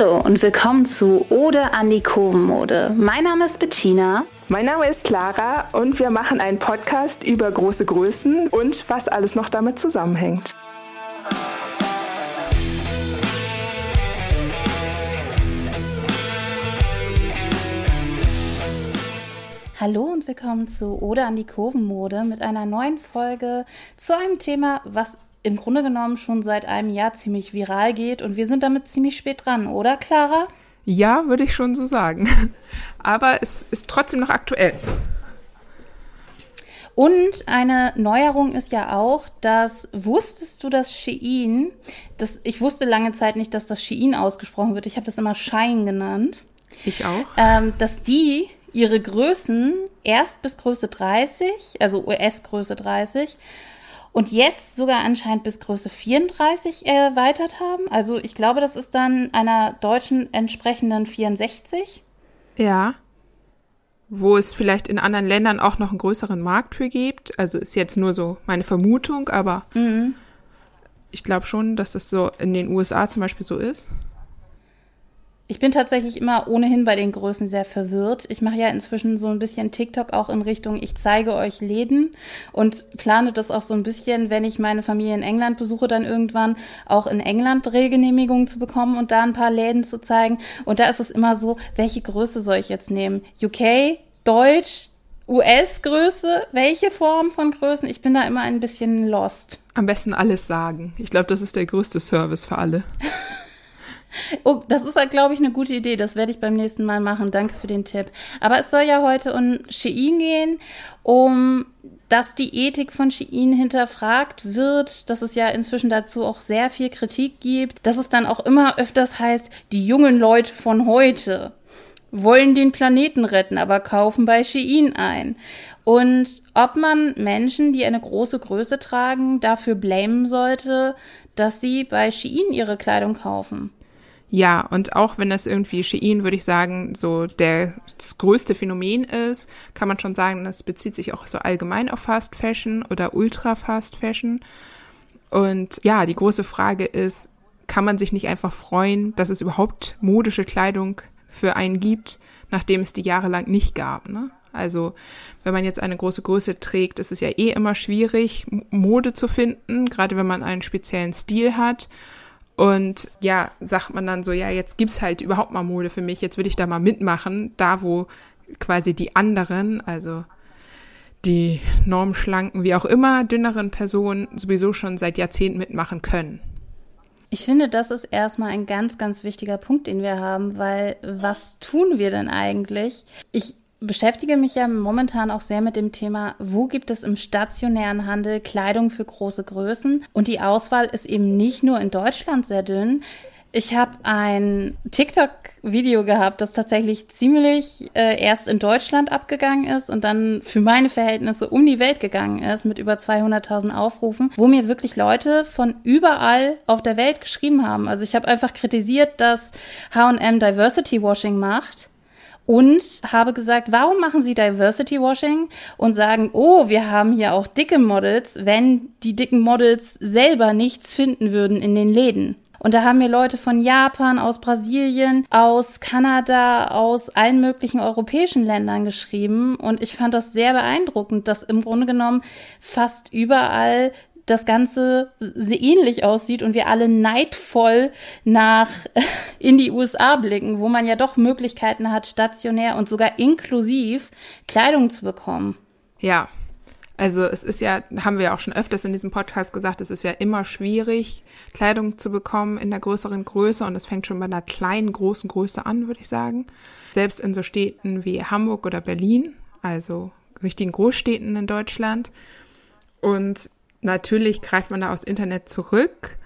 Hallo und willkommen zu Ode an die Kurvenmode. Mein Name ist Bettina. Mein Name ist Clara und wir machen einen Podcast über große Größen und was alles noch damit zusammenhängt. Hallo und willkommen zu Ode an die Kurvenmode mit einer neuen Folge zu einem Thema, was im Grunde genommen schon seit einem Jahr ziemlich viral geht und wir sind damit ziemlich spät dran, oder Clara? Ja, würde ich schon so sagen. Aber es ist trotzdem noch aktuell. Und eine Neuerung ist ja auch, dass wusstest du, dass Shein, das, ich wusste lange Zeit nicht, dass das Shein ausgesprochen wird. Ich habe das immer Shine genannt. Ich auch. Ähm, dass die ihre Größen erst bis Größe 30, also US-Größe 30, und jetzt sogar anscheinend bis Größe 34 erweitert haben. Also ich glaube, das ist dann einer deutschen entsprechenden 64. Ja. Wo es vielleicht in anderen Ländern auch noch einen größeren Markt für gibt. Also ist jetzt nur so meine Vermutung, aber mhm. ich glaube schon, dass das so in den USA zum Beispiel so ist. Ich bin tatsächlich immer ohnehin bei den Größen sehr verwirrt. Ich mache ja inzwischen so ein bisschen TikTok auch in Richtung, ich zeige euch Läden und plane das auch so ein bisschen, wenn ich meine Familie in England besuche, dann irgendwann auch in England Drehgenehmigungen zu bekommen und da ein paar Läden zu zeigen. Und da ist es immer so, welche Größe soll ich jetzt nehmen? UK, Deutsch, US-Größe, welche Form von Größen? Ich bin da immer ein bisschen lost. Am besten alles sagen. Ich glaube, das ist der größte Service für alle. Oh, das ist halt, glaube ich, eine gute Idee. Das werde ich beim nächsten Mal machen. Danke für den Tipp. Aber es soll ja heute um Shein gehen, um dass die Ethik von Shein hinterfragt wird, dass es ja inzwischen dazu auch sehr viel Kritik gibt, dass es dann auch immer öfters heißt, die jungen Leute von heute wollen den Planeten retten, aber kaufen bei Shein ein. Und ob man Menschen, die eine große Größe tragen, dafür blamen sollte, dass sie bei Shein ihre Kleidung kaufen. Ja, und auch wenn das irgendwie Shein, würde ich sagen, so der, das größte Phänomen ist, kann man schon sagen, das bezieht sich auch so allgemein auf Fast Fashion oder Ultra Fast Fashion. Und ja, die große Frage ist, kann man sich nicht einfach freuen, dass es überhaupt modische Kleidung für einen gibt, nachdem es die jahrelang nicht gab, ne? Also, wenn man jetzt eine große Größe trägt, ist es ja eh immer schwierig, Mode zu finden, gerade wenn man einen speziellen Stil hat. Und ja, sagt man dann so, ja, jetzt gibt's halt überhaupt mal Mode für mich, jetzt will ich da mal mitmachen, da wo quasi die anderen, also die normschlanken, wie auch immer, dünneren Personen sowieso schon seit Jahrzehnten mitmachen können. Ich finde, das ist erstmal ein ganz, ganz wichtiger Punkt, den wir haben, weil was tun wir denn eigentlich? Ich beschäftige mich ja momentan auch sehr mit dem Thema, wo gibt es im stationären Handel Kleidung für große Größen? Und die Auswahl ist eben nicht nur in Deutschland sehr dünn. Ich habe ein TikTok-Video gehabt, das tatsächlich ziemlich äh, erst in Deutschland abgegangen ist und dann für meine Verhältnisse um die Welt gegangen ist mit über 200.000 Aufrufen, wo mir wirklich Leute von überall auf der Welt geschrieben haben. Also ich habe einfach kritisiert, dass H&M Diversity Washing macht und habe gesagt, warum machen Sie Diversity Washing und sagen, oh, wir haben hier auch dicke Models, wenn die dicken Models selber nichts finden würden in den Läden. Und da haben mir Leute von Japan, aus Brasilien, aus Kanada, aus allen möglichen europäischen Ländern geschrieben. Und ich fand das sehr beeindruckend, dass im Grunde genommen fast überall das Ganze sehr ähnlich aussieht und wir alle neidvoll nach in die USA blicken, wo man ja doch Möglichkeiten hat, stationär und sogar inklusiv Kleidung zu bekommen. Ja. Also es ist ja, haben wir auch schon öfters in diesem Podcast gesagt, es ist ja immer schwierig, Kleidung zu bekommen in der größeren Größe und es fängt schon bei einer kleinen, großen Größe an, würde ich sagen. Selbst in so Städten wie Hamburg oder Berlin, also richtigen Großstädten in Deutschland. Und natürlich greift man da aufs Internet zurück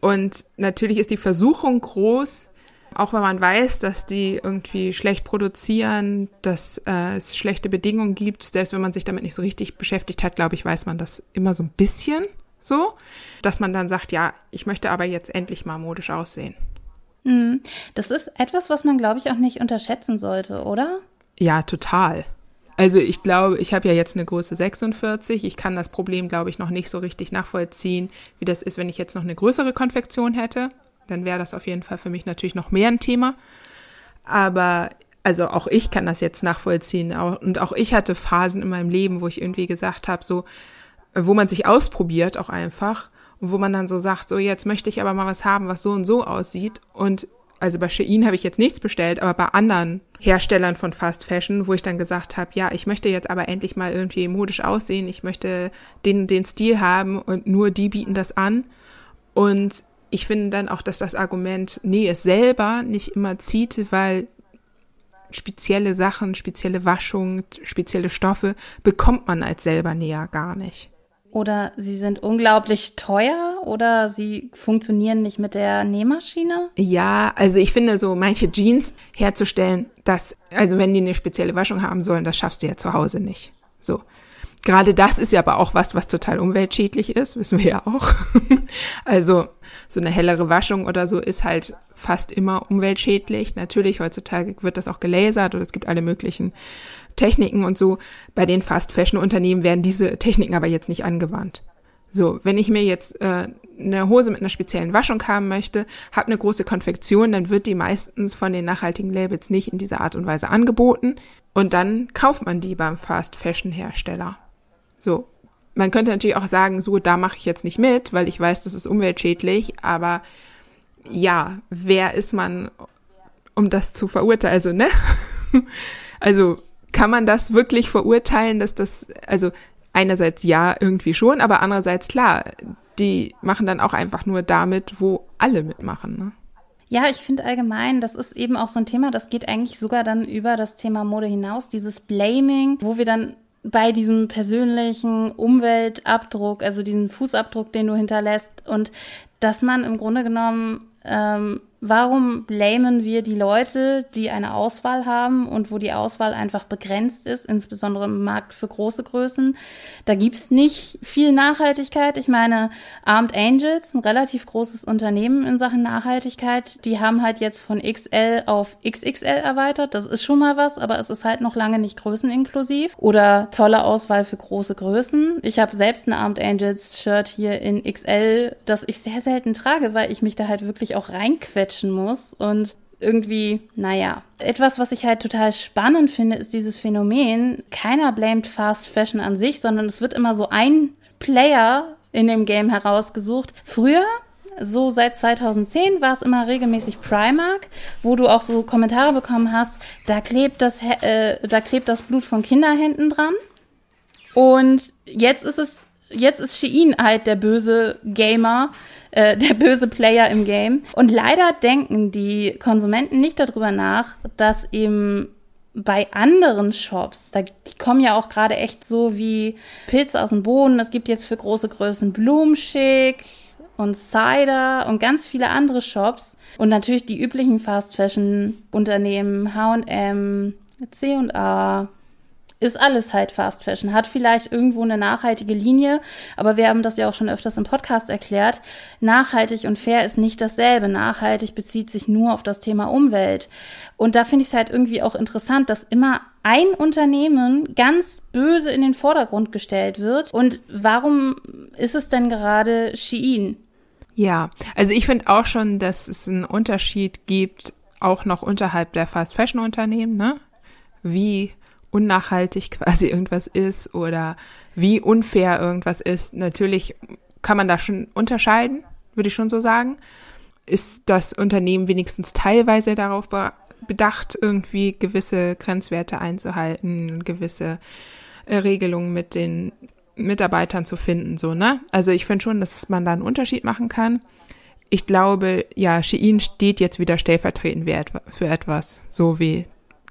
und natürlich ist die Versuchung groß, auch wenn man weiß, dass die irgendwie schlecht produzieren, dass äh, es schlechte Bedingungen gibt, selbst wenn man sich damit nicht so richtig beschäftigt hat, glaube ich, weiß man das immer so ein bisschen so, dass man dann sagt, ja, ich möchte aber jetzt endlich mal modisch aussehen. Mhm. Das ist etwas, was man, glaube ich, auch nicht unterschätzen sollte, oder? Ja, total. Also ich glaube, ich habe ja jetzt eine Größe 46. Ich kann das Problem, glaube ich, noch nicht so richtig nachvollziehen, wie das ist, wenn ich jetzt noch eine größere Konfektion hätte. dann wäre das auf jeden Fall für mich natürlich noch mehr ein Thema. Aber also auch ich kann das jetzt nachvollziehen. Und auch ich hatte Phasen in meinem Leben, wo ich irgendwie gesagt habe, so, wo man sich ausprobiert auch einfach und wo man dann so sagt, so jetzt möchte ich aber mal was haben, was so und so aussieht. Und also bei Shein habe ich jetzt nichts bestellt, aber bei anderen Herstellern von Fast Fashion, wo ich dann gesagt habe, ja, ich möchte jetzt aber endlich mal irgendwie modisch aussehen, ich möchte den den Stil haben und nur die bieten das an. Und ich finde dann auch, dass das Argument, nee, es selber nicht immer zieht, weil spezielle Sachen, spezielle Waschung, spezielle Stoffe bekommt man als selber näher gar nicht. Oder sie sind unglaublich teuer oder sie funktionieren nicht mit der Nähmaschine? Ja, also ich finde so manche Jeans herzustellen, dass, also wenn die eine spezielle Waschung haben sollen, das schaffst du ja zu Hause nicht. So. Gerade das ist ja aber auch was, was total umweltschädlich ist, wissen wir ja auch. also so eine hellere Waschung oder so ist halt fast immer umweltschädlich. Natürlich, heutzutage wird das auch gelasert oder es gibt alle möglichen Techniken und so. Bei den Fast-Fashion-Unternehmen werden diese Techniken aber jetzt nicht angewandt. So, wenn ich mir jetzt äh, eine Hose mit einer speziellen Waschung haben möchte, habe eine große Konfektion, dann wird die meistens von den nachhaltigen Labels nicht in dieser Art und Weise angeboten und dann kauft man die beim Fast Fashion Hersteller. So, man könnte natürlich auch sagen, so da mache ich jetzt nicht mit, weil ich weiß, das ist umweltschädlich, aber ja, wer ist man, um das zu verurteilen? Also, ne? Also kann man das wirklich verurteilen, dass das, also einerseits ja, irgendwie schon, aber andererseits klar, die machen dann auch einfach nur damit, wo alle mitmachen. Ne? Ja, ich finde allgemein, das ist eben auch so ein Thema, das geht eigentlich sogar dann über das Thema Mode hinaus, dieses Blaming, wo wir dann bei diesem persönlichen Umweltabdruck, also diesen Fußabdruck, den du hinterlässt und dass man im Grunde genommen ähm, Warum blamen wir die Leute, die eine Auswahl haben und wo die Auswahl einfach begrenzt ist, insbesondere im Markt für große Größen? Da gibt's nicht viel Nachhaltigkeit. Ich meine, Armed Angels, ein relativ großes Unternehmen in Sachen Nachhaltigkeit, die haben halt jetzt von XL auf XXL erweitert. Das ist schon mal was, aber es ist halt noch lange nicht größeninklusiv. Oder tolle Auswahl für große Größen. Ich habe selbst ein Armed Angels Shirt hier in XL, das ich sehr selten trage, weil ich mich da halt wirklich auch reinquetsche quetschen muss und irgendwie, naja. Etwas, was ich halt total spannend finde, ist dieses Phänomen, keiner blamet Fast Fashion an sich, sondern es wird immer so ein Player in dem Game herausgesucht. Früher so seit 2010 war es immer regelmäßig Primark, wo du auch so Kommentare bekommen hast, da klebt das, äh, da klebt das Blut von Kinderhänden dran. Und jetzt ist es, jetzt ist Shein halt der böse Gamer, äh, der böse Player im Game. Und leider denken die Konsumenten nicht darüber nach, dass eben bei anderen Shops, da, die kommen ja auch gerade echt so wie Pilze aus dem Boden. Es gibt jetzt für große Größen Blumschick und Cider und ganz viele andere Shops. Und natürlich die üblichen Fast Fashion Unternehmen, H&M, C&A, ist alles halt Fast Fashion, hat vielleicht irgendwo eine nachhaltige Linie, aber wir haben das ja auch schon öfters im Podcast erklärt. Nachhaltig und fair ist nicht dasselbe. Nachhaltig bezieht sich nur auf das Thema Umwelt. Und da finde ich es halt irgendwie auch interessant, dass immer ein Unternehmen ganz böse in den Vordergrund gestellt wird. Und warum ist es denn gerade Shein? Ja, also ich finde auch schon, dass es einen Unterschied gibt, auch noch unterhalb der Fast Fashion Unternehmen, ne? Wie unnachhaltig quasi irgendwas ist oder wie unfair irgendwas ist. Natürlich kann man da schon unterscheiden, würde ich schon so sagen. Ist das Unternehmen wenigstens teilweise darauf bedacht, irgendwie gewisse Grenzwerte einzuhalten, gewisse äh, Regelungen mit den Mitarbeitern zu finden, so, ne? Also ich finde schon, dass man da einen Unterschied machen kann. Ich glaube, ja, Shein steht jetzt wieder stellvertretend für etwas, so wie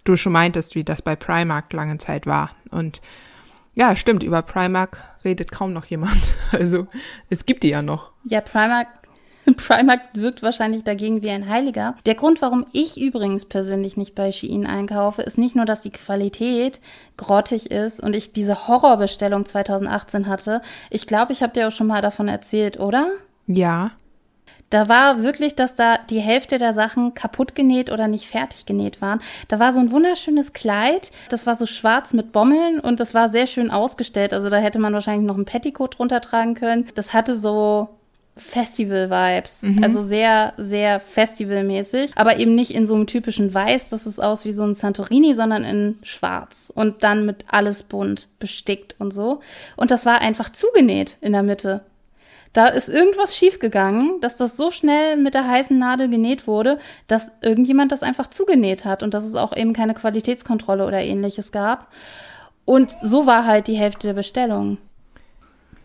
du schon meintest, wie das bei Primark lange Zeit war. Und ja, stimmt, über Primark redet kaum noch jemand. Also es gibt die ja noch. Ja, Primark Primark wirkt wahrscheinlich dagegen wie ein Heiliger. Der Grund, warum ich übrigens persönlich nicht bei Shein einkaufe, ist nicht nur, dass die Qualität grottig ist und ich diese Horrorbestellung 2018 hatte. Ich glaube, ich habe dir auch schon mal davon erzählt, oder? Ja. Da war wirklich, dass da die Hälfte der Sachen kaputt genäht oder nicht fertig genäht waren. Da war so ein wunderschönes Kleid, das war so schwarz mit Bommeln und das war sehr schön ausgestellt. Also da hätte man wahrscheinlich noch ein Petticoat drunter tragen können. Das hatte so Festival-Vibes. Mhm. Also sehr, sehr festivalmäßig. Aber eben nicht in so einem typischen Weiß, das ist aus wie so ein Santorini, sondern in Schwarz. Und dann mit alles bunt bestickt und so. Und das war einfach zugenäht in der Mitte. Da ist irgendwas schiefgegangen, dass das so schnell mit der heißen Nadel genäht wurde, dass irgendjemand das einfach zugenäht hat und dass es auch eben keine Qualitätskontrolle oder ähnliches gab. Und so war halt die Hälfte der Bestellung.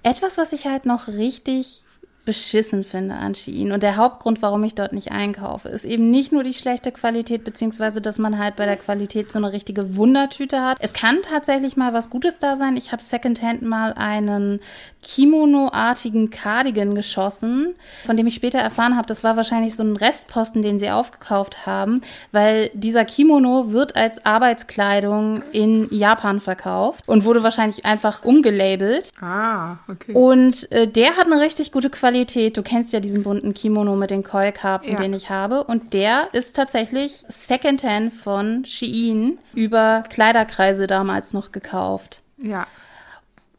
Etwas, was ich halt noch richtig beschissen finde an Shein. Und der Hauptgrund, warum ich dort nicht einkaufe, ist eben nicht nur die schlechte Qualität, beziehungsweise dass man halt bei der Qualität so eine richtige Wundertüte hat. Es kann tatsächlich mal was Gutes da sein. Ich habe secondhand mal einen Kimono-artigen Cardigan geschossen, von dem ich später erfahren habe, das war wahrscheinlich so ein Restposten, den sie aufgekauft haben, weil dieser Kimono wird als Arbeitskleidung in Japan verkauft und wurde wahrscheinlich einfach umgelabelt. Ah, okay. Und äh, der hat eine richtig gute Qualität. Du kennst ja diesen bunten Kimono mit den Koi-Karpfen, ja. den ich habe. Und der ist tatsächlich Secondhand von Shein über Kleiderkreise damals noch gekauft. Ja.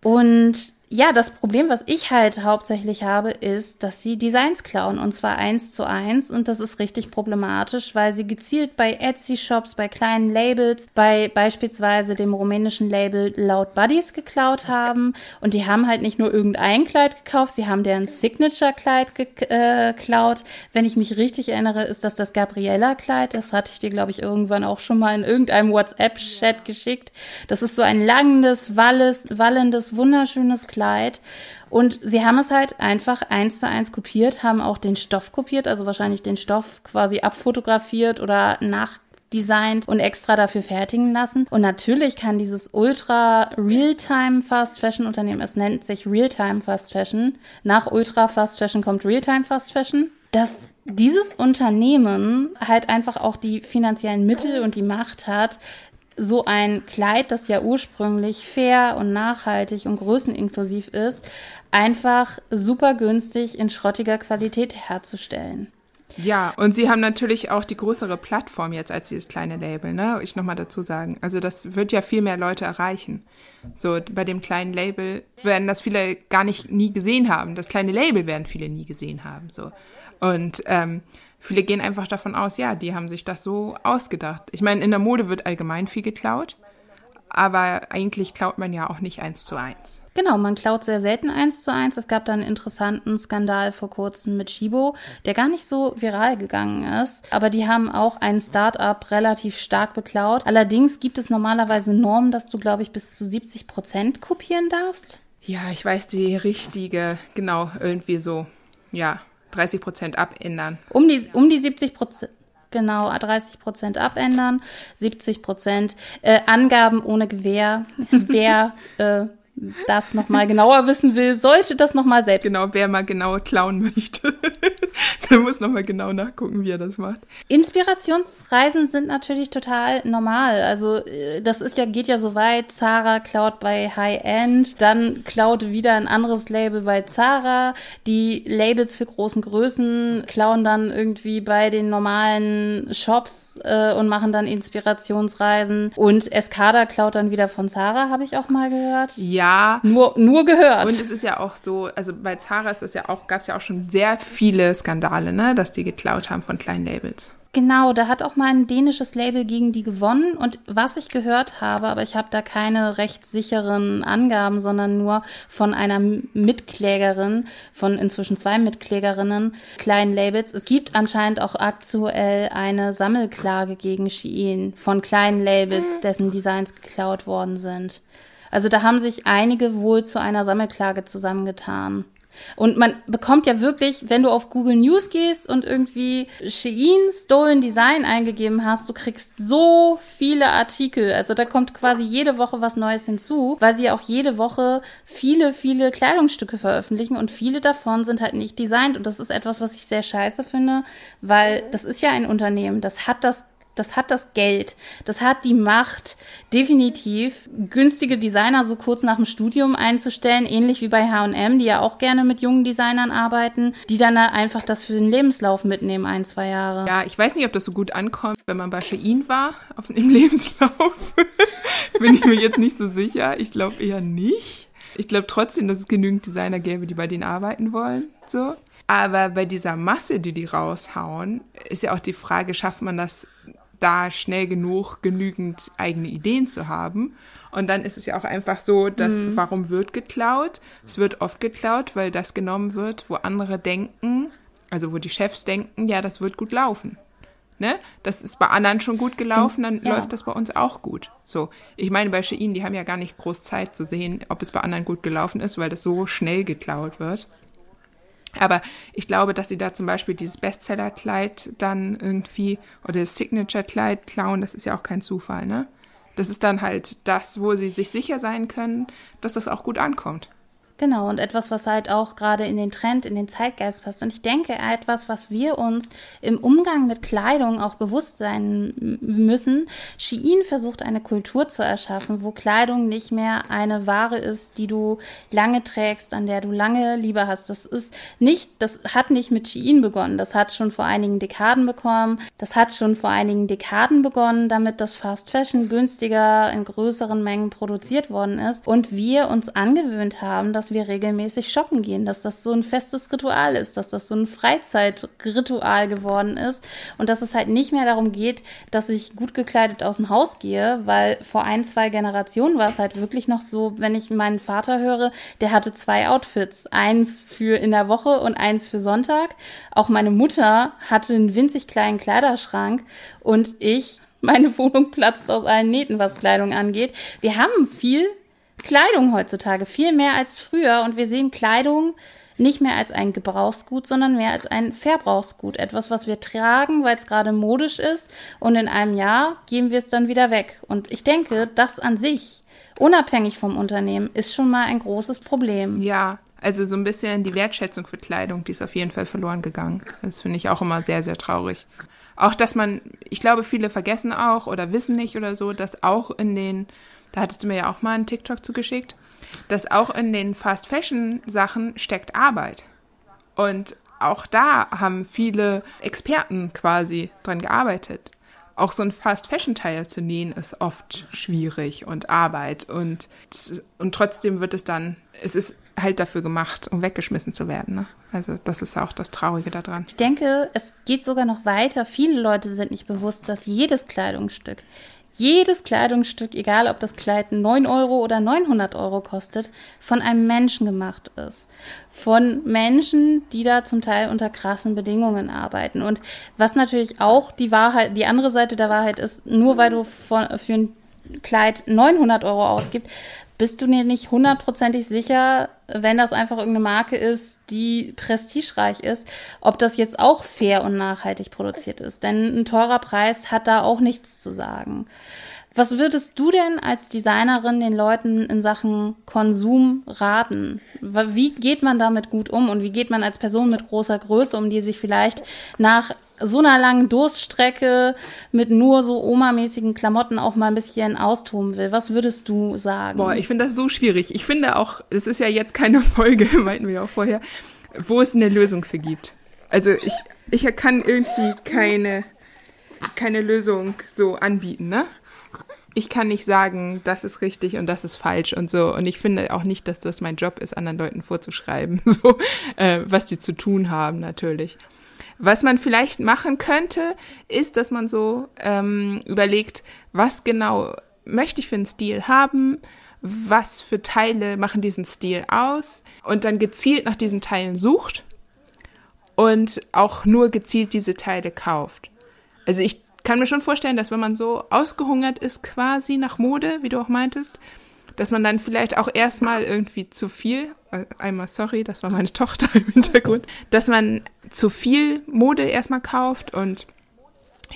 Und ja, das Problem, was ich halt hauptsächlich habe, ist, dass sie Designs klauen und zwar eins zu eins und das ist richtig problematisch, weil sie gezielt bei Etsy-Shops, bei kleinen Labels, bei beispielsweise dem rumänischen Label Loud Buddies geklaut haben und die haben halt nicht nur irgendein Kleid gekauft, sie haben deren Signature-Kleid äh, geklaut. Wenn ich mich richtig erinnere, ist das das Gabriella-Kleid, das hatte ich dir, glaube ich, irgendwann auch schon mal in irgendeinem WhatsApp-Chat geschickt. Das ist so ein langes, walles, wallendes, wunderschönes Kleid Kleid. Und sie haben es halt einfach eins zu eins kopiert, haben auch den Stoff kopiert, also wahrscheinlich den Stoff quasi abfotografiert oder nachdesignt und extra dafür fertigen lassen. Und natürlich kann dieses Ultra Realtime Fast Fashion Unternehmen, es nennt sich Realtime Fast Fashion, nach Ultra Fast Fashion kommt Realtime Fast Fashion, dass dieses Unternehmen halt einfach auch die finanziellen Mittel und die Macht hat, so ein Kleid, das ja ursprünglich fair und nachhaltig und größeninklusiv ist, einfach super günstig in schrottiger Qualität herzustellen. Ja, und sie haben natürlich auch die größere Plattform jetzt als dieses kleine Label, ne? Ich nochmal dazu sagen. Also das wird ja viel mehr Leute erreichen. So, bei dem kleinen Label werden das viele gar nicht nie gesehen haben. Das kleine Label werden viele nie gesehen haben. So. Und ähm, Viele gehen einfach davon aus, ja, die haben sich das so ausgedacht. Ich meine, in der Mode wird allgemein viel geklaut, aber eigentlich klaut man ja auch nicht eins zu eins. Genau, man klaut sehr selten eins zu eins. Es gab da einen interessanten Skandal vor kurzem mit Shibo, der gar nicht so viral gegangen ist. Aber die haben auch ein Start-up relativ stark beklaut. Allerdings gibt es normalerweise Normen, dass du, glaube ich, bis zu 70 Prozent kopieren darfst. Ja, ich weiß die richtige, genau, irgendwie so. Ja, 30 Prozent abändern. Um die, um die 70 Prozent. Genau, 30 Prozent abändern, 70 Prozent äh, Angaben ohne Gewähr. Wer äh, das nochmal genauer wissen will, sollte das nochmal selbst. Genau, wer mal genau klauen möchte, der muss nochmal genau nachgucken, wie er das macht. Inspirationsreisen sind natürlich total normal. Also äh, das ist ja, geht ja so weit. Zara klaut bei High End, dann klaut wieder ein anderes Label bei Zara. Die Labels für großen Größen klauen dann irgendwie bei den normalen Shops äh, und machen dann Inspirationsreisen. Und Escada klaut dann wieder von Zara, habe ich auch mal gehört. Ja, ja. Nur, nur gehört. Und es ist ja auch so, also bei Zara ist es ja auch, gab es ja auch schon sehr viele Skandale, ne, dass die geklaut haben von kleinen Labels. Genau, da hat auch mal ein dänisches Label gegen die gewonnen. Und was ich gehört habe, aber ich habe da keine rechtssicheren Angaben, sondern nur von einer Mitklägerin, von inzwischen zwei Mitklägerinnen, kleinen Labels. Es gibt anscheinend auch aktuell eine Sammelklage gegen Shein von kleinen Labels, dessen Designs geklaut worden sind. Also da haben sich einige wohl zu einer Sammelklage zusammengetan. Und man bekommt ja wirklich, wenn du auf Google News gehst und irgendwie Shein Stolen Design eingegeben hast, du kriegst so viele Artikel. Also da kommt quasi jede Woche was Neues hinzu, weil sie auch jede Woche viele, viele Kleidungsstücke veröffentlichen und viele davon sind halt nicht designt. Und das ist etwas, was ich sehr scheiße finde, weil das ist ja ein Unternehmen, das hat das das hat das Geld, das hat die Macht, definitiv günstige Designer so kurz nach dem Studium einzustellen, ähnlich wie bei H&M, die ja auch gerne mit jungen Designern arbeiten, die dann einfach das für den Lebenslauf mitnehmen, ein, zwei Jahre. Ja, ich weiß nicht, ob das so gut ankommt, wenn man bei Shein war, auf dem Lebenslauf. Bin ich mir jetzt nicht so sicher. Ich glaube eher nicht. Ich glaube trotzdem, dass es genügend Designer gäbe, die bei denen arbeiten wollen, so. Aber bei dieser Masse, die die raushauen, ist ja auch die Frage, schafft man das da schnell genug, genügend eigene Ideen zu haben? Und dann ist es ja auch einfach so, dass mhm. warum wird geklaut? Es wird oft geklaut, weil das genommen wird, wo andere denken, also wo die Chefs denken, ja, das wird gut laufen. Ne? Das ist bei anderen schon gut gelaufen, dann ja. läuft das bei uns auch gut. So, ich meine, bei Shein, die haben ja gar nicht groß Zeit zu sehen, ob es bei anderen gut gelaufen ist, weil das so schnell geklaut wird. Aber ich glaube, dass sie da zum Beispiel dieses Bestseller-Kleid dann irgendwie oder das Signature-Kleid klauen, das ist ja auch kein Zufall, ne? Das ist dann halt das, wo sie sich sicher sein können, dass das auch gut ankommt. Genau, und etwas, was halt auch gerade in den Trend, in den Zeitgeist passt. Und ich denke, etwas, was wir uns im Umgang mit Kleidung auch bewusst sein müssen. Shein versucht eine Kultur zu erschaffen, wo Kleidung nicht mehr eine Ware ist, die du lange trägst, an der du lange Liebe hast. Das ist nicht, das hat nicht mit Shein begonnen. Das hat schon vor einigen Dekaden bekommen. Das hat schon vor einigen Dekaden begonnen, damit das Fast Fashion günstiger in größeren Mengen produziert worden ist. Und wir uns angewöhnt haben, dass dass wir regelmäßig shoppen gehen, dass das so ein festes Ritual ist, dass das so ein Freizeitritual geworden ist und dass es halt nicht mehr darum geht, dass ich gut gekleidet aus dem Haus gehe, weil vor ein, zwei Generationen war es halt wirklich noch so, wenn ich meinen Vater höre, der hatte zwei Outfits, eins für in der Woche und eins für Sonntag. Auch meine Mutter hatte einen winzig kleinen Kleiderschrank und ich meine Wohnung platzt aus allen Nähten, was Kleidung angeht. Wir haben viel Kleidung heutzutage, viel mehr als früher. Und wir sehen Kleidung nicht mehr als ein Gebrauchsgut, sondern mehr als ein Verbrauchsgut. Etwas, was wir tragen, weil es gerade modisch ist. Und in einem Jahr geben wir es dann wieder weg. Und ich denke, das an sich, unabhängig vom Unternehmen, ist schon mal ein großes Problem. Ja, also so ein bisschen die Wertschätzung für Kleidung, die ist auf jeden Fall verloren gegangen. Das finde ich auch immer sehr, sehr traurig. Auch, dass man, ich glaube, viele vergessen auch oder wissen nicht oder so, dass auch in den da hattest du mir ja auch mal einen TikTok zugeschickt, dass auch in den Fast Fashion Sachen steckt Arbeit. Und auch da haben viele Experten quasi dran gearbeitet. Auch so ein Fast Fashion Teil zu nähen ist oft schwierig und Arbeit und, und trotzdem wird es dann, es ist halt dafür gemacht, um weggeschmissen zu werden. Ne? Also das ist auch das Traurige daran. Ich denke, es geht sogar noch weiter. Viele Leute sind nicht bewusst, dass jedes Kleidungsstück, jedes Kleidungsstück, egal ob das Kleid 9 Euro oder 900 Euro kostet, von einem Menschen gemacht ist. Von Menschen, die da zum Teil unter krassen Bedingungen arbeiten. Und was natürlich auch die Wahrheit, die andere Seite der Wahrheit ist, nur weil du für ein Kleid 900 Euro ausgibst, bist du dir nicht hundertprozentig sicher, wenn das einfach irgendeine Marke ist, die prestigereich ist, ob das jetzt auch fair und nachhaltig produziert ist. Denn ein teurer Preis hat da auch nichts zu sagen. Was würdest du denn als Designerin den Leuten in Sachen Konsum raten? Wie geht man damit gut um und wie geht man als Person mit großer Größe um, die sich vielleicht nach so einer langen Durststrecke mit nur so Oma-mäßigen Klamotten auch mal ein bisschen austoben will. Was würdest du sagen? Boah, ich finde das so schwierig. Ich finde auch, es ist ja jetzt keine Folge, meinten wir auch vorher, wo es eine Lösung für gibt. Also ich, ich kann irgendwie keine, keine Lösung so anbieten, ne? Ich kann nicht sagen, das ist richtig und das ist falsch und so. Und ich finde auch nicht, dass das mein Job ist, anderen Leuten vorzuschreiben, so, äh, was die zu tun haben, natürlich. Was man vielleicht machen könnte, ist, dass man so ähm, überlegt, was genau möchte ich für einen Stil haben, was für Teile machen diesen Stil aus und dann gezielt nach diesen Teilen sucht und auch nur gezielt diese Teile kauft. Also ich kann mir schon vorstellen, dass wenn man so ausgehungert ist quasi nach Mode, wie du auch meintest, dass man dann vielleicht auch erstmal irgendwie zu viel, äh, einmal sorry, das war meine Tochter im Hintergrund, dass man zu viel Mode erstmal kauft und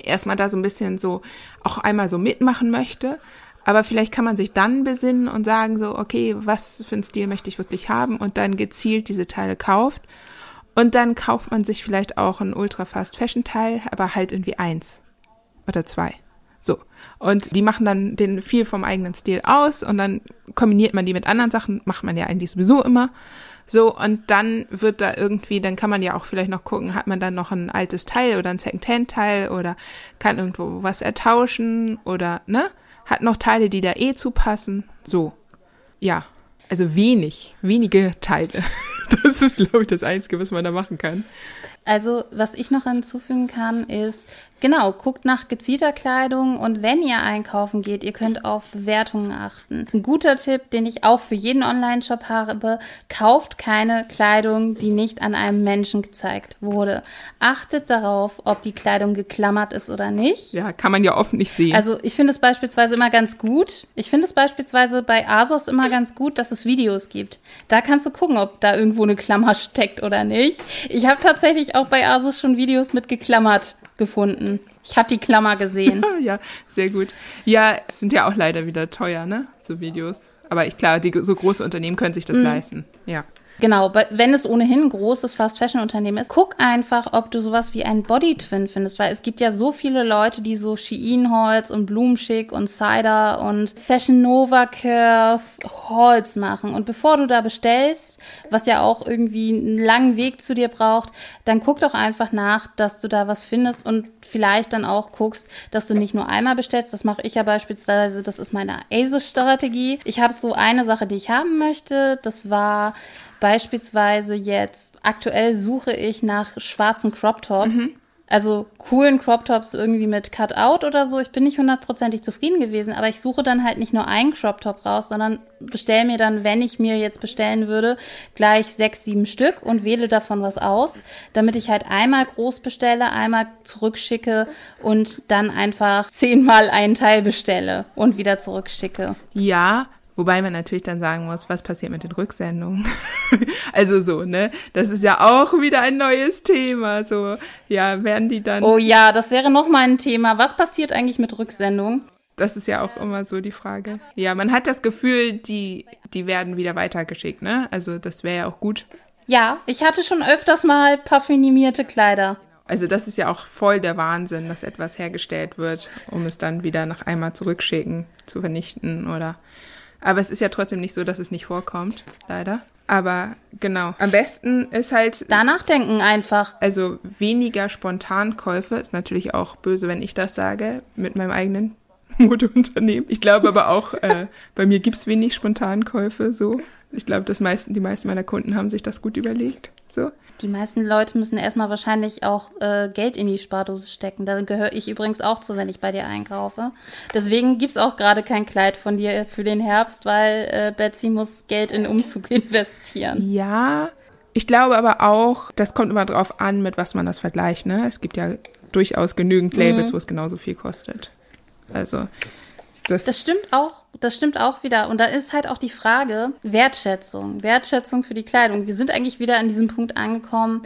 erstmal da so ein bisschen so auch einmal so mitmachen möchte. Aber vielleicht kann man sich dann besinnen und sagen so, okay, was für einen Stil möchte ich wirklich haben und dann gezielt diese Teile kauft. Und dann kauft man sich vielleicht auch ein Ultra Fast Fashion Teil, aber halt irgendwie eins oder zwei. So. Und die machen dann den viel vom eigenen Stil aus und dann kombiniert man die mit anderen Sachen, macht man ja eigentlich sowieso immer. So, und dann wird da irgendwie, dann kann man ja auch vielleicht noch gucken, hat man dann noch ein altes Teil oder ein Secondhand-Teil oder kann irgendwo was ertauschen oder, ne? Hat noch Teile, die da eh zupassen. So. Ja. also wenig, wenige Teile. Das ist, glaube ich, das Einzige, was man da machen kann. Also, was ich noch hinzufügen kann, ist, Genau, guckt nach gezielter Kleidung und wenn ihr einkaufen geht, ihr könnt auf Bewertungen achten. Ein guter Tipp, den ich auch für jeden Online-Shop habe, kauft keine Kleidung, die nicht an einem Menschen gezeigt wurde. Achtet darauf, ob die Kleidung geklammert ist oder nicht. Ja, kann man ja oft nicht sehen. Also ich finde es beispielsweise immer ganz gut. Ich finde es beispielsweise bei ASOS immer ganz gut, dass es Videos gibt. Da kannst du gucken, ob da irgendwo eine Klammer steckt oder nicht. Ich habe tatsächlich auch bei ASOS schon Videos mit geklammert gefunden. Ich habe die Klammer gesehen. ja, sehr gut. Ja, sind ja auch leider wieder teuer, ne? So Videos. Aber ich klar, die so große Unternehmen können sich das mhm. leisten. Ja. Genau, wenn es ohnehin ein großes Fast-Fashion-Unternehmen ist, guck einfach, ob du sowas wie ein Body-Twin findest, weil es gibt ja so viele Leute, die so Shein-Holz und Blumenschick und Cider und Fashion Nova Curve Holz machen. Und bevor du da bestellst, was ja auch irgendwie einen langen Weg zu dir braucht, dann guck doch einfach nach, dass du da was findest und vielleicht dann auch guckst, dass du nicht nur einmal bestellst. Das mache ich ja beispielsweise, das ist meine ASIS-Strategie. Ich habe so eine Sache, die ich haben möchte. Das war Beispielsweise jetzt, aktuell suche ich nach schwarzen Crop Tops. Mhm. Also coolen Crop Tops irgendwie mit Cutout oder so. Ich bin nicht hundertprozentig zufrieden gewesen, aber ich suche dann halt nicht nur einen Crop Top raus, sondern bestelle mir dann, wenn ich mir jetzt bestellen würde, gleich sechs, sieben Stück und wähle davon was aus, damit ich halt einmal groß bestelle, einmal zurückschicke und dann einfach zehnmal einen Teil bestelle und wieder zurückschicke. Ja, Wobei man natürlich dann sagen muss, was passiert mit den Rücksendungen? also so, ne? Das ist ja auch wieder ein neues Thema. So, ja, werden die dann. Oh ja, das wäre noch mal ein Thema. Was passiert eigentlich mit Rücksendungen? Das ist ja auch immer so die Frage. Ja, man hat das Gefühl, die, die werden wieder weitergeschickt, ne? Also das wäre ja auch gut. Ja, ich hatte schon öfters mal parfümierte Kleider. Also das ist ja auch voll der Wahnsinn, dass etwas hergestellt wird, um es dann wieder nach einmal zurückschicken, zu vernichten oder aber es ist ja trotzdem nicht so, dass es nicht vorkommt, leider. Aber genau, am besten ist halt. Danach denken einfach. Also weniger Spontankäufe ist natürlich auch böse, wenn ich das sage, mit meinem eigenen Modeunternehmen. Ich glaube aber auch, äh, bei mir gibt's wenig Spontankäufe so. Ich glaube, das meisten, die meisten meiner Kunden haben sich das gut überlegt. So. Die meisten Leute müssen erstmal wahrscheinlich auch äh, Geld in die Spardose stecken. Da gehöre ich übrigens auch zu, wenn ich bei dir einkaufe. Deswegen gibt's auch gerade kein Kleid von dir für den Herbst, weil äh, Betsy muss Geld in Umzug investieren. Ja, ich glaube aber auch, das kommt immer drauf an, mit was man das vergleicht. Ne? Es gibt ja durchaus genügend Labels, mhm. wo es genauso viel kostet. Also das, das stimmt auch, das stimmt auch wieder. Und da ist halt auch die Frage Wertschätzung, Wertschätzung für die Kleidung. Wir sind eigentlich wieder an diesem Punkt angekommen.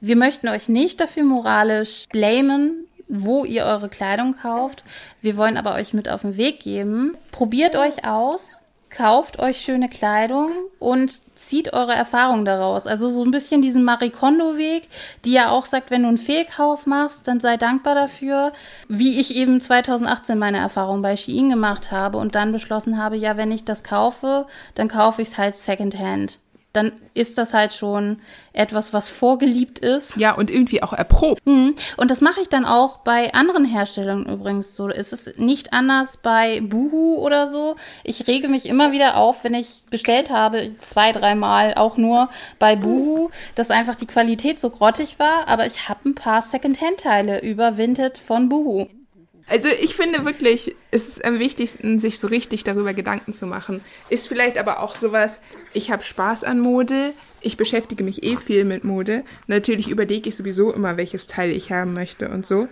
Wir möchten euch nicht dafür moralisch blamen, wo ihr eure Kleidung kauft. Wir wollen aber euch mit auf den Weg geben. Probiert euch aus, kauft euch schöne Kleidung und zieht eure Erfahrungen daraus. Also so ein bisschen diesen Marikondo-Weg, die ja auch sagt, wenn du einen Fehlkauf machst, dann sei dankbar dafür. Wie ich eben 2018 meine Erfahrung bei Shein gemacht habe und dann beschlossen habe, ja, wenn ich das kaufe, dann kaufe ich es halt Secondhand dann ist das halt schon etwas, was vorgeliebt ist. Ja, und irgendwie auch erprobt. Mhm. Und das mache ich dann auch bei anderen Herstellern übrigens so. Es ist nicht anders bei Boohoo oder so. Ich rege mich immer wieder auf, wenn ich bestellt habe, zwei, dreimal auch nur bei Boohoo, dass einfach die Qualität so grottig war, aber ich habe ein paar Secondhand-Teile überwintet von Boohoo. Also ich finde wirklich, es ist am wichtigsten, sich so richtig darüber Gedanken zu machen. Ist vielleicht aber auch sowas, ich habe Spaß an Mode, ich beschäftige mich eh viel mit Mode. Natürlich überlege ich sowieso immer, welches Teil ich haben möchte und so.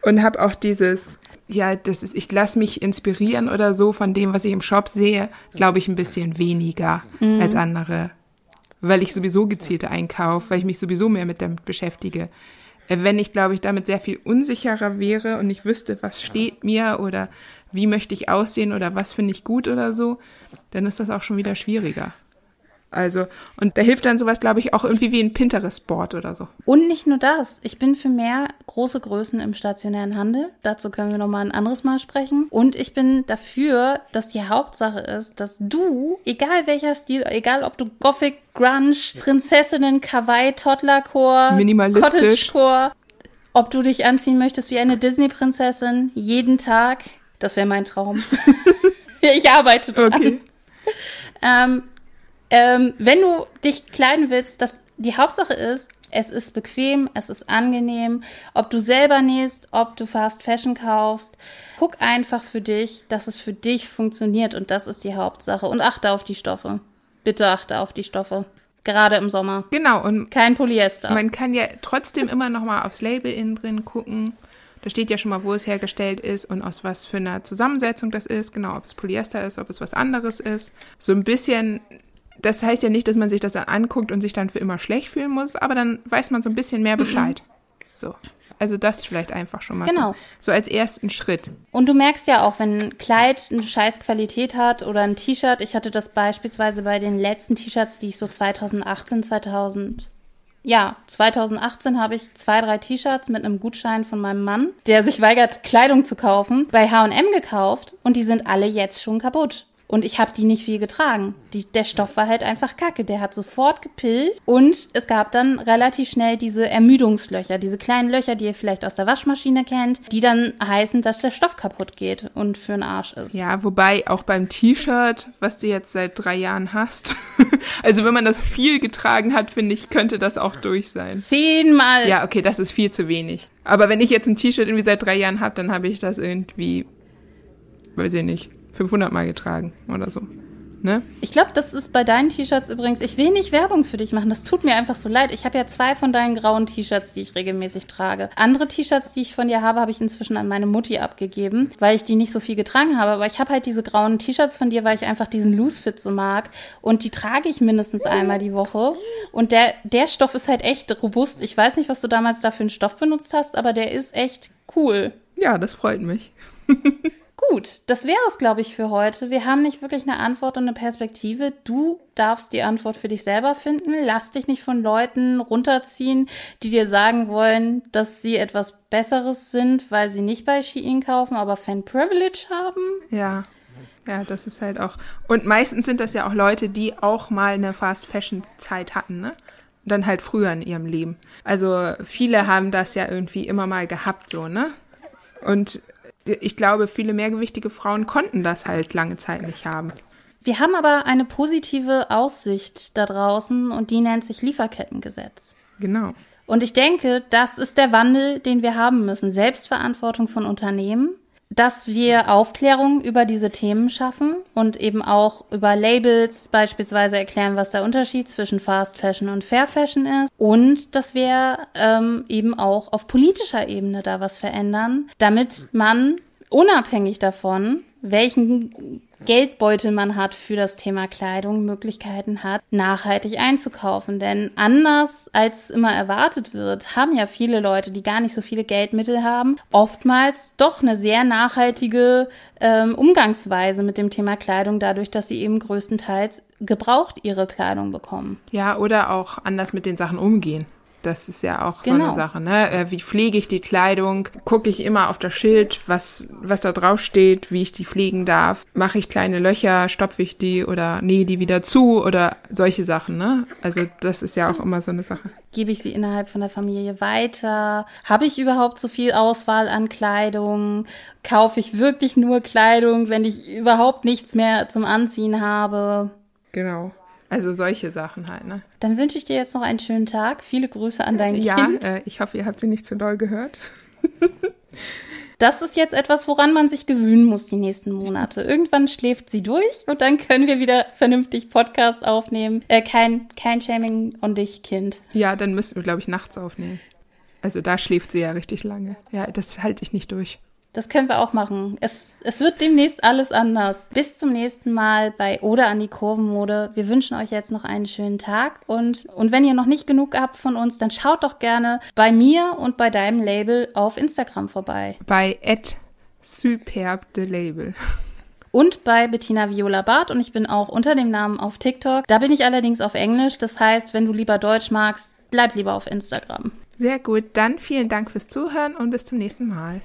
Und habe auch dieses, ja, das ist, ich lasse mich inspirieren oder so von dem, was ich im Shop sehe, glaube ich, ein bisschen weniger mhm. als andere. Weil ich sowieso gezielte einkaufe, weil ich mich sowieso mehr mit damit beschäftige. Äh, wenn ich, glaube ich, damit sehr viel unsicherer wäre und ich wüsste, was steht mir oder wie möchte ich aussehen oder was finde ich gut oder so, dann ist das auch schon wieder schwieriger. Also, und da hilft dann sowas, glaube ich, auch irgendwie wie ein Pinterest-Board oder so. Und nicht nur das. Ich bin für mehr große Größen im stationären Handel. Dazu können wir nochmal ein anderes Mal sprechen. Und ich bin dafür, dass die Hauptsache ist, dass du, egal welcher Stil, egal ob du Gothic, Grunge, Prinzessinnen, Kawaii, Toddlerchor, Minimalistisch. Cottagecore, ob du dich anziehen möchtest wie eine Disney-Prinzessin, jeden Tag, das wäre mein Traum. ich arbeite dran. Okay. Ähm, ähm, wenn du dich kleiden willst, das, die Hauptsache ist, es ist bequem, es ist angenehm. Ob du selber nähst, ob du Fast Fashion kaufst, guck einfach für dich, dass es für dich funktioniert und das ist die Hauptsache. Und achte auf die Stoffe. Bitte achte auf die Stoffe. Gerade im Sommer. Genau, und Kein Polyester. man kann ja trotzdem immer noch mal aufs Label innen drin gucken. Da steht ja schon mal, wo es hergestellt ist und aus was für einer Zusammensetzung das ist. Genau, ob es Polyester ist, ob es was anderes ist. So ein bisschen, das heißt ja nicht, dass man sich das dann anguckt und sich dann für immer schlecht fühlen muss, aber dann weiß man so ein bisschen mehr Bescheid. So. Also das vielleicht einfach schon mal Genau. so, so als ersten Schritt. Und du merkst ja auch, wenn ein Kleid eine scheiß Qualität hat oder ein T-Shirt, ich hatte das beispielsweise bei den letzten T-Shirts, die ich so 2018, 2000, ja, 2018 habe ich zwei, drei T-Shirts mit einem Gutschein von meinem Mann, der sich weigert, Kleidung zu kaufen, bei H&M gekauft und die sind alle jetzt schon kaputt. Und ich habe die nicht viel getragen. Die, der Stoff war halt einfach kacke. Der hat sofort gepillt. Und es gab dann relativ schnell diese Ermüdungslöcher, diese kleinen Löcher, die ihr vielleicht aus der Waschmaschine kennt, die dann heißen, dass der Stoff kaputt geht und für den Arsch ist. Ja, wobei auch beim T-Shirt, was du jetzt seit drei Jahren hast, also wenn man das viel getragen hat, finde ich, könnte das auch durch sein. Zehnmal. Ja, okay, das ist viel zu wenig. Aber wenn ich jetzt ein T-Shirt irgendwie seit drei Jahren habe, dann habe ich das irgendwie, weiß ich nicht, 500 Mal getragen oder so. Ne? Ich glaube, das ist bei deinen T-Shirts übrigens. Ich will nicht Werbung für dich machen. Das tut mir einfach so leid. Ich habe ja zwei von deinen grauen T-Shirts, die ich regelmäßig trage. Andere T-Shirts, die ich von dir habe, habe ich inzwischen an meine Mutti abgegeben, weil ich die nicht so viel getragen habe. Aber ich habe halt diese grauen T-Shirts von dir, weil ich einfach diesen Loose Fit so mag. Und die trage ich mindestens einmal die Woche. Und der, der Stoff ist halt echt robust. Ich weiß nicht, was du damals da für einen Stoff benutzt hast, aber der ist echt cool. Ja, das freut mich. Gut, das wäre es, glaube ich, für heute. Wir haben nicht wirklich eine Antwort und eine Perspektive. Du darfst die Antwort für dich selber finden. Lass dich nicht von Leuten runterziehen, die dir sagen wollen, dass sie etwas Besseres sind, weil sie nicht bei Shein kaufen, aber Fan Privilege haben. Ja. Ja, das ist halt auch. Und meistens sind das ja auch Leute, die auch mal eine Fast Fashion Zeit hatten, ne? Dann halt früher in ihrem Leben. Also viele haben das ja irgendwie immer mal gehabt, so, ne? Und ich glaube, viele mehrgewichtige Frauen konnten das halt lange Zeit nicht haben. Wir haben aber eine positive Aussicht da draußen und die nennt sich Lieferkettengesetz. Genau. Und ich denke, das ist der Wandel, den wir haben müssen. Selbstverantwortung von Unternehmen, dass wir Aufklärung über diese Themen schaffen und eben auch über Labels beispielsweise erklären, was der Unterschied zwischen Fast Fashion und Fair Fashion ist. Und dass wir ähm, eben auch auf politischer Ebene da was verändern, damit man unabhängig davon, welchen Geldbeutel man hat für das Thema Kleidung, Möglichkeiten hat, nachhaltig einzukaufen. Denn anders als immer erwartet wird, haben ja viele Leute, die gar nicht so viele Geldmittel haben, oftmals doch eine sehr nachhaltige ähm, Umgangsweise mit dem Thema Kleidung, dadurch, dass sie eben größtenteils gebraucht ihre Kleidung bekommen. Ja, oder auch anders mit den Sachen umgehen. Das ist ja auch so Genau. eine Sache, ne? Äh, Wie pflege ich die Kleidung? Gucke ich immer auf das Schild, was, was da drauf steht, wie ich die pflegen darf? Mache ich kleine Löcher, stopfe ich die oder nähe die wieder zu oder solche Sachen, ne? Also das ist ja auch immer so eine Sache. Gebe ich sie innerhalb von der Familie weiter? Habe ich überhaupt so viel Auswahl an Kleidung? Kaufe ich wirklich nur Kleidung, wenn ich überhaupt nichts mehr zum Anziehen habe? Genau. Also solche Sachen halt, ne? Dann wünsche ich dir jetzt noch einen schönen Tag. Viele Grüße an dein Ja, Kind. äh, ich hoffe, ihr habt sie nicht zu doll gehört. Das ist jetzt etwas, woran man sich gewöhnen muss die nächsten Monate. Irgendwann schläft sie durch und dann können wir wieder vernünftig Podcast aufnehmen. Äh, kein, kein Shaming on dich, Kind. Ja, dann müssten wir, glaube ich, nachts aufnehmen. Also da schläft sie ja richtig lange. Ja, das halte ich nicht durch. Das können wir auch machen. Es, es wird demnächst alles anders. Bis zum nächsten Mal bei Oder an die Kurvenmode. Wir wünschen euch jetzt noch einen schönen Tag und, und wenn ihr noch nicht genug habt von uns, dann schaut doch gerne bei mir und bei deinem Label auf Instagram vorbei. Bei Ed Superb the Label. Und bei Bettina Viola Barth und ich bin auch unter dem Namen auf TikTok. Da bin ich allerdings auf Englisch. Das heißt, wenn du lieber Deutsch magst, bleib lieber auf Instagram. Sehr gut, dann vielen Dank fürs Zuhören und bis zum nächsten Mal.